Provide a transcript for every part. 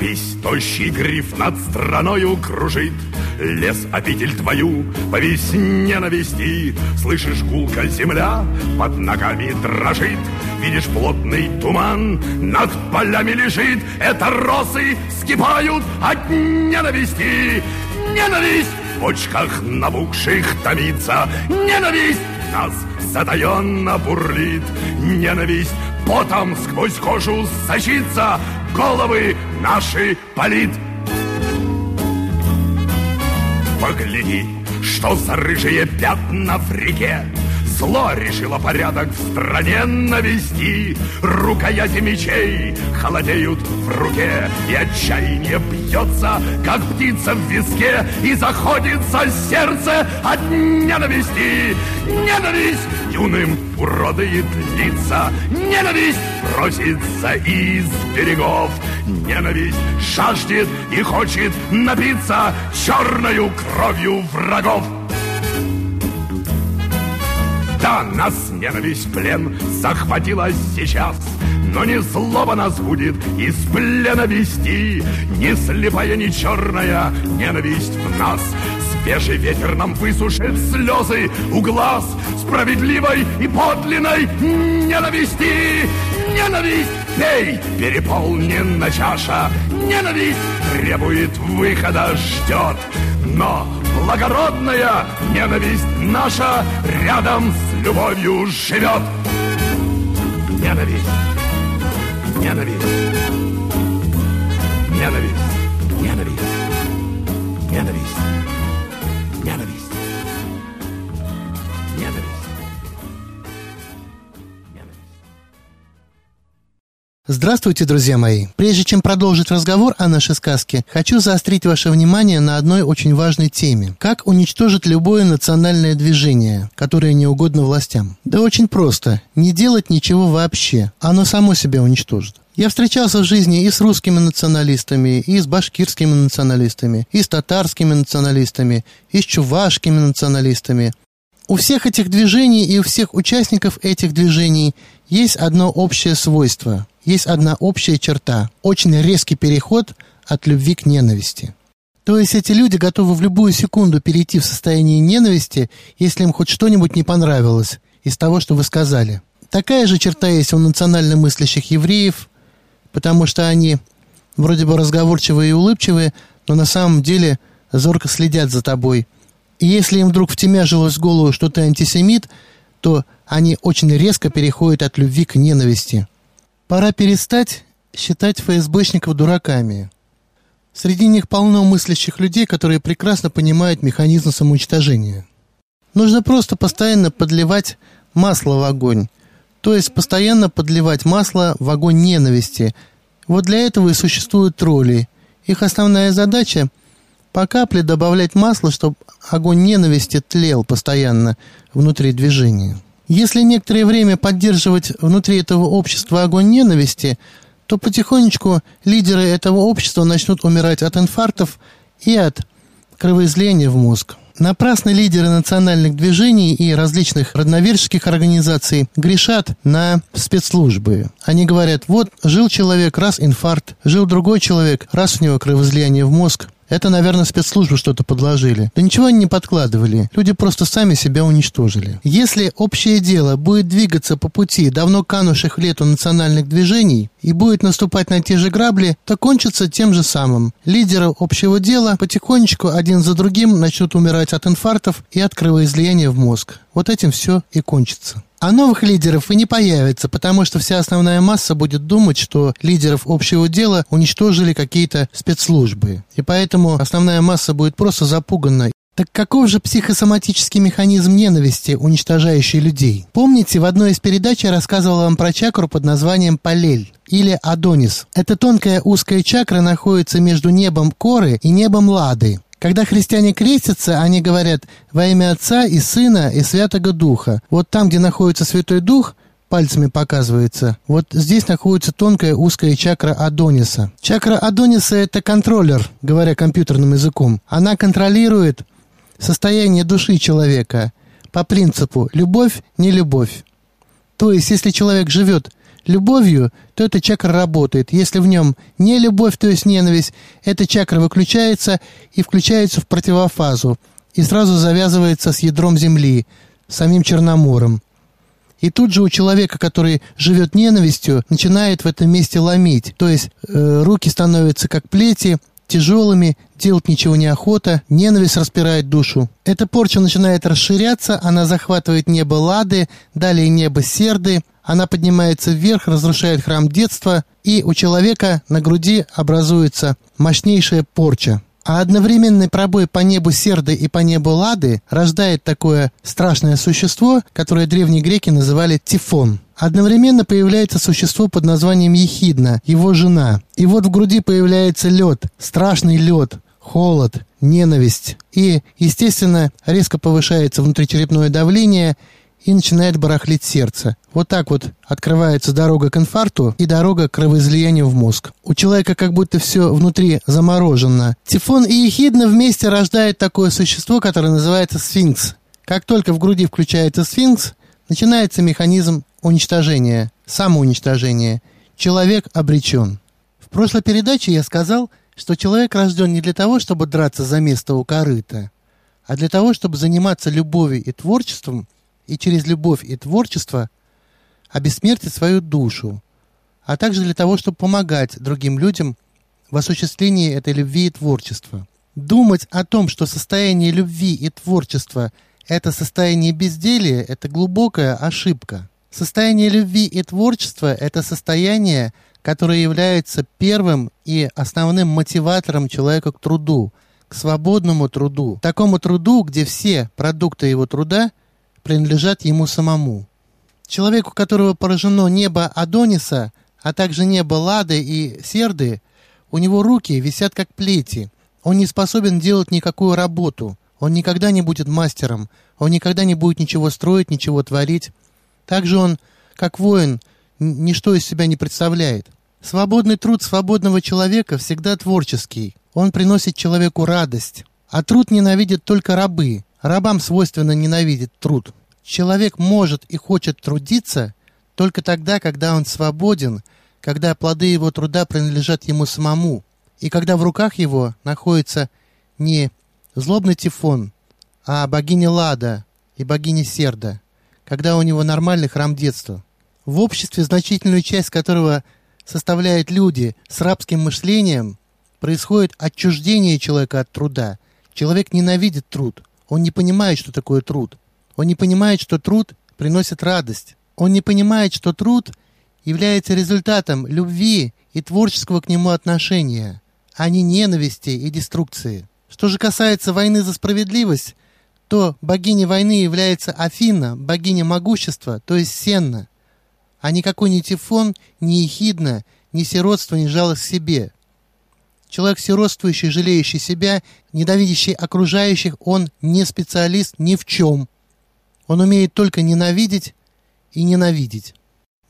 Торопись, тощий гриф над страною кружит, Лес обитель твою по весне навести. Слышишь, гулка земля под ногами дрожит, Видишь, плотный туман над полями лежит, Это росы скипают от ненависти. Ненависть в почках набухших томится, Ненависть нас затаенно бурлит, Ненависть потом сквозь кожу сочится, Головы наши палит. Погляди, что за рыжие пятна в реке, Зло решило порядок в стране навести. Рукояти мечей холодеют в руке, И отчаяние бьется, как птица в виске, И заходится сердце от ненависти. Ненависть юным уродует лица, Ненависть просится из берегов, Ненависть жаждет и хочет напиться Черною кровью врагов. Да, нас ненависть плен захватила сейчас, но не злоба нас будет из плена вести, Ни слепая, ни черная ненависть в нас. Свежий ветер нам высушит слезы у глаз. Справедливой и подлинной ненависти. Ненависть, пей, переполнена чаша, Ненависть требует выхода, ждет, но благородная ненависть наша рядом любовью живет. Ненависть, ненависть, ненависть, ненависть, ненависть, Здравствуйте, друзья мои! Прежде чем продолжить разговор о нашей сказке, хочу заострить ваше внимание на одной очень важной теме. Как уничтожить любое национальное движение, которое не угодно властям? Да очень просто. Не делать ничего вообще. Оно само себя уничтожит. Я встречался в жизни и с русскими националистами, и с башкирскими националистами, и с татарскими националистами, и с чувашскими националистами. У всех этих движений и у всех участников этих движений есть одно общее свойство, есть одна общая черта – очень резкий переход от любви к ненависти. То есть эти люди готовы в любую секунду перейти в состояние ненависти, если им хоть что-нибудь не понравилось из того, что вы сказали. Такая же черта есть у национально мыслящих евреев, потому что они вроде бы разговорчивые и улыбчивые, но на самом деле зорко следят за тобой – и если им вдруг втемяжилось в голову, что ты антисемит, то они очень резко переходят от любви к ненависти. Пора перестать считать ФСБшников дураками. Среди них полно мыслящих людей, которые прекрасно понимают механизм самоуничтожения. Нужно просто постоянно подливать масло в огонь, то есть постоянно подливать масло в огонь ненависти. Вот для этого и существуют тролли. Их основная задача по капле добавлять масло, чтобы огонь ненависти тлел постоянно внутри движения. Если некоторое время поддерживать внутри этого общества огонь ненависти, то потихонечку лидеры этого общества начнут умирать от инфарктов и от кровоизлияния в мозг. Напрасно лидеры национальных движений и различных родноверческих организаций грешат на спецслужбы. Они говорят, вот жил человек, раз инфаркт, жил другой человек, раз у него кровоизлияние в мозг, это, наверное, спецслужбы что-то подложили. Да ничего они не подкладывали. Люди просто сами себя уничтожили. Если общее дело будет двигаться по пути давно канувших в лету национальных движений и будет наступать на те же грабли, то кончится тем же самым. Лидеры общего дела потихонечку один за другим начнут умирать от инфарктов и от кровоизлияния в мозг. Вот этим все и кончится. А новых лидеров и не появится, потому что вся основная масса будет думать, что лидеров общего дела уничтожили какие-то спецслужбы. И поэтому основная масса будет просто запугана так каков же психосоматический механизм ненависти, уничтожающий людей? Помните, в одной из передач я рассказывал вам про чакру под названием Палель или Адонис. Эта тонкая узкая чакра находится между небом Коры и небом Лады. Когда христиане крестятся, они говорят «во имя Отца и Сына и Святого Духа». Вот там, где находится Святой Дух, пальцами показывается. Вот здесь находится тонкая узкая чакра Адониса. Чакра Адониса – это контроллер, говоря компьютерным языком. Она контролирует состояние души человека по принципу «любовь, не любовь». То есть, если человек живет любовью, то эта чакра работает. Если в нем не любовь, то есть ненависть, эта чакра выключается и включается в противофазу. И сразу завязывается с ядром Земли, самим Черномором. И тут же у человека, который живет ненавистью, начинает в этом месте ломить. То есть э, руки становятся как плети, тяжелыми, делать ничего неохота, ненависть распирает душу. Эта порча начинает расширяться, она захватывает небо Лады, далее небо Серды, она поднимается вверх, разрушает храм детства, и у человека на груди образуется мощнейшая порча. А одновременный пробой по небу Серды и по небу Лады рождает такое страшное существо, которое древние греки называли Тифон. Одновременно появляется существо под названием Ехидна, его жена. И вот в груди появляется лед, страшный лед, холод, ненависть. И, естественно, резко повышается внутричерепное давление – и начинает барахлить сердце. Вот так вот открывается дорога к инфаркту и дорога к кровоизлиянию в мозг. У человека как будто все внутри заморожено. Тифон и ехидна вместе рождают такое существо, которое называется сфинкс. Как только в груди включается сфинкс, начинается механизм уничтожения, самоуничтожения. Человек обречен. В прошлой передаче я сказал, что человек рожден не для того, чтобы драться за место у корыта, а для того, чтобы заниматься любовью и творчеством – и через любовь и творчество обессмертить свою душу, а также для того, чтобы помогать другим людям в осуществлении этой любви и творчества. Думать о том, что состояние любви и творчества – это состояние безделия – это глубокая ошибка. Состояние любви и творчества – это состояние, которое является первым и основным мотиватором человека к труду, к свободному труду, такому труду, где все продукты его труда принадлежат ему самому. Человеку, которого поражено небо Адониса, а также небо Лады и Серды, у него руки висят как плети. Он не способен делать никакую работу. Он никогда не будет мастером. Он никогда не будет ничего строить, ничего творить. Также он, как воин, ничто из себя не представляет. Свободный труд свободного человека всегда творческий. Он приносит человеку радость. А труд ненавидят только рабы. Рабам свойственно ненавидеть труд. Человек может и хочет трудиться только тогда, когда он свободен, когда плоды его труда принадлежат ему самому, и когда в руках его находится не злобный Тифон, а богиня Лада и богиня Серда, когда у него нормальный храм детства. В обществе, значительную часть которого составляют люди с рабским мышлением, происходит отчуждение человека от труда. Человек ненавидит труд – он не понимает, что такое труд. Он не понимает, что труд приносит радость. Он не понимает, что труд является результатом любви и творческого к нему отношения, а не ненависти и деструкции. Что же касается войны за справедливость, то богиней войны является Афина, богиня могущества, то есть Сенна, а никакой ни Тифон, ни Ехидна, ни сиротство, ни жалость к себе – Человек сиротствующий, жалеющий себя, ненавидящий окружающих, он не специалист ни в чем. Он умеет только ненавидеть и ненавидеть.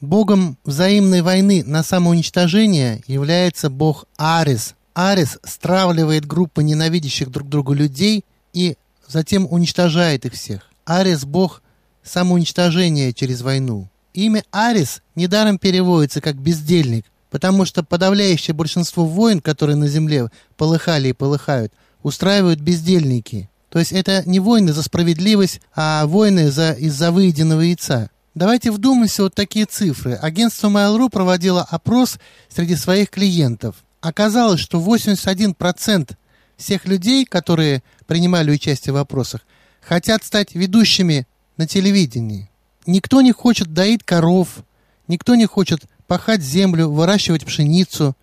Богом взаимной войны на самоуничтожение является бог Арис. Арис стравливает группы ненавидящих друг друга людей и затем уничтожает их всех. Арис – бог самоуничтожения через войну. Имя Арис недаром переводится как «бездельник», Потому что подавляющее большинство войн, которые на земле полыхали и полыхают, устраивают бездельники. То есть это не войны за справедливость, а войны за, из-за выеденного яйца. Давайте вдумаемся вот такие цифры. Агентство Mail.ru проводило опрос среди своих клиентов. Оказалось, что 81% всех людей, которые принимали участие в вопросах, хотят стать ведущими на телевидении. Никто не хочет доить коров, никто не хочет пахать землю, выращивать пшеницу.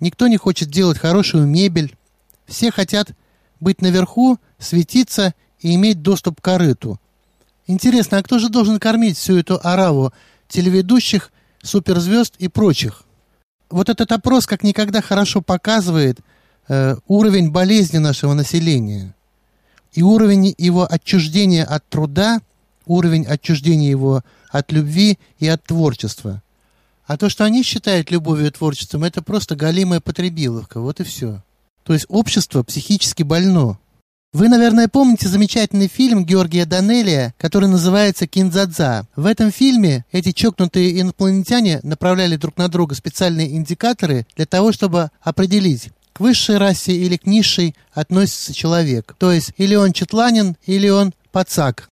Никто не хочет делать хорошую мебель. Все хотят быть наверху, светиться и иметь доступ к корыту. Интересно, а кто же должен кормить всю эту ораву телеведущих, суперзвезд и прочих? Вот этот опрос как никогда хорошо показывает э, уровень болезни нашего населения и уровень его отчуждения от труда, уровень отчуждения его от любви и от творчества. А то, что они считают любовью и творчеством, это просто галимая потребиловка. Вот и все. То есть общество психически больно. Вы, наверное, помните замечательный фильм Георгия Данелия, который называется «Кинзадза». В этом фильме эти чокнутые инопланетяне направляли друг на друга специальные индикаторы для того, чтобы определить, к высшей расе или к низшей относится человек. То есть или он четланин, или он пацак.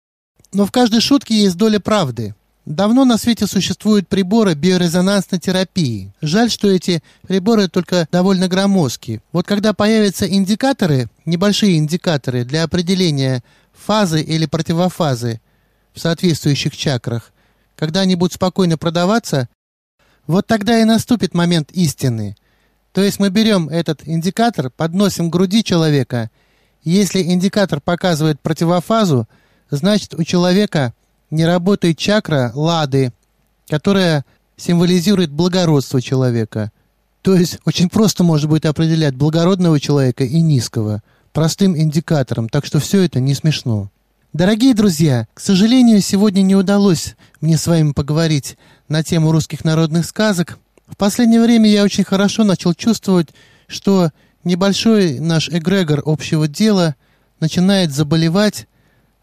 Но в каждой шутке есть доля правды. Давно на свете существуют приборы биорезонансной терапии. Жаль, что эти приборы только довольно громоздкие. Вот когда появятся индикаторы, небольшие индикаторы для определения фазы или противофазы в соответствующих чакрах, когда они будут спокойно продаваться, вот тогда и наступит момент истины. То есть мы берем этот индикатор, подносим к груди человека. Если индикатор показывает противофазу, значит у человека – не работает чакра лады, которая символизирует благородство человека. То есть очень просто может быть определять благородного человека и низкого простым индикатором, так что все это не смешно. Дорогие друзья, к сожалению, сегодня не удалось мне с вами поговорить на тему русских народных сказок. В последнее время я очень хорошо начал чувствовать, что небольшой наш эгрегор общего дела начинает заболевать,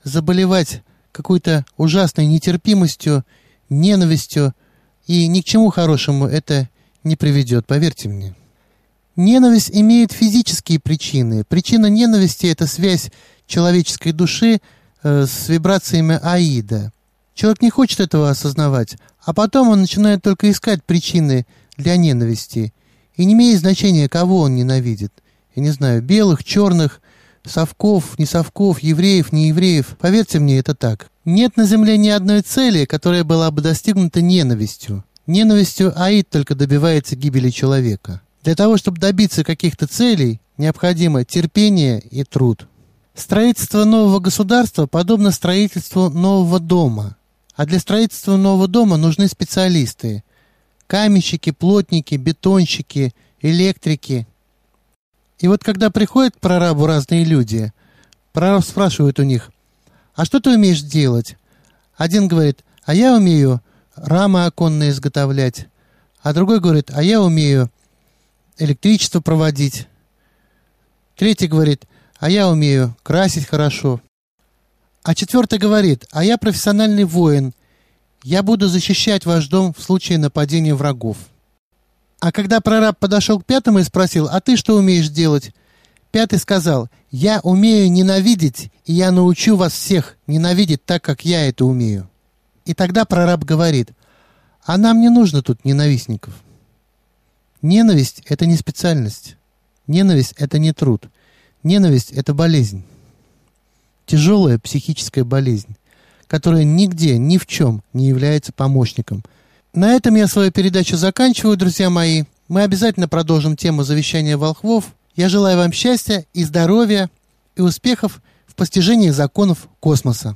заболевать какой-то ужасной нетерпимостью, ненавистью, и ни к чему хорошему это не приведет, поверьте мне. Ненависть имеет физические причины. Причина ненависти – это связь человеческой души э, с вибрациями Аида. Человек не хочет этого осознавать, а потом он начинает только искать причины для ненависти. И не имеет значения, кого он ненавидит. Я не знаю, белых, черных, совков, не совков, евреев, не евреев. Поверьте мне, это так. Нет на земле ни одной цели, которая была бы достигнута ненавистью. Ненавистью Аид только добивается гибели человека. Для того, чтобы добиться каких-то целей, необходимо терпение и труд. Строительство нового государства подобно строительству нового дома. А для строительства нового дома нужны специалисты. Каменщики, плотники, бетонщики, электрики, и вот когда приходят к прорабу разные люди, прораб спрашивает у них, а что ты умеешь делать? Один говорит, а я умею рамы оконные изготовлять. А другой говорит, а я умею электричество проводить. Третий говорит, а я умею красить хорошо. А четвертый говорит, а я профессиональный воин. Я буду защищать ваш дом в случае нападения врагов. А когда прораб подошел к пятому и спросил, «А ты что умеешь делать?» Пятый сказал, «Я умею ненавидеть, и я научу вас всех ненавидеть так, как я это умею». И тогда прораб говорит, «А нам не нужно тут ненавистников». Ненависть – это не специальность. Ненависть – это не труд. Ненависть – это болезнь. Тяжелая психическая болезнь, которая нигде, ни в чем не является помощником – на этом я свою передачу заканчиваю, друзья мои. Мы обязательно продолжим тему завещания волхвов. Я желаю вам счастья и здоровья и успехов в постижении законов космоса.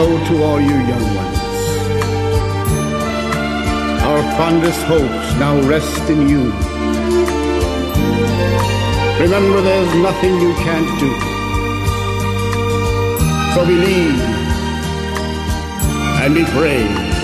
Hello to all you young ones. Our fondest hopes now rest in you. Remember, there's nothing you can't do. So believe and be brave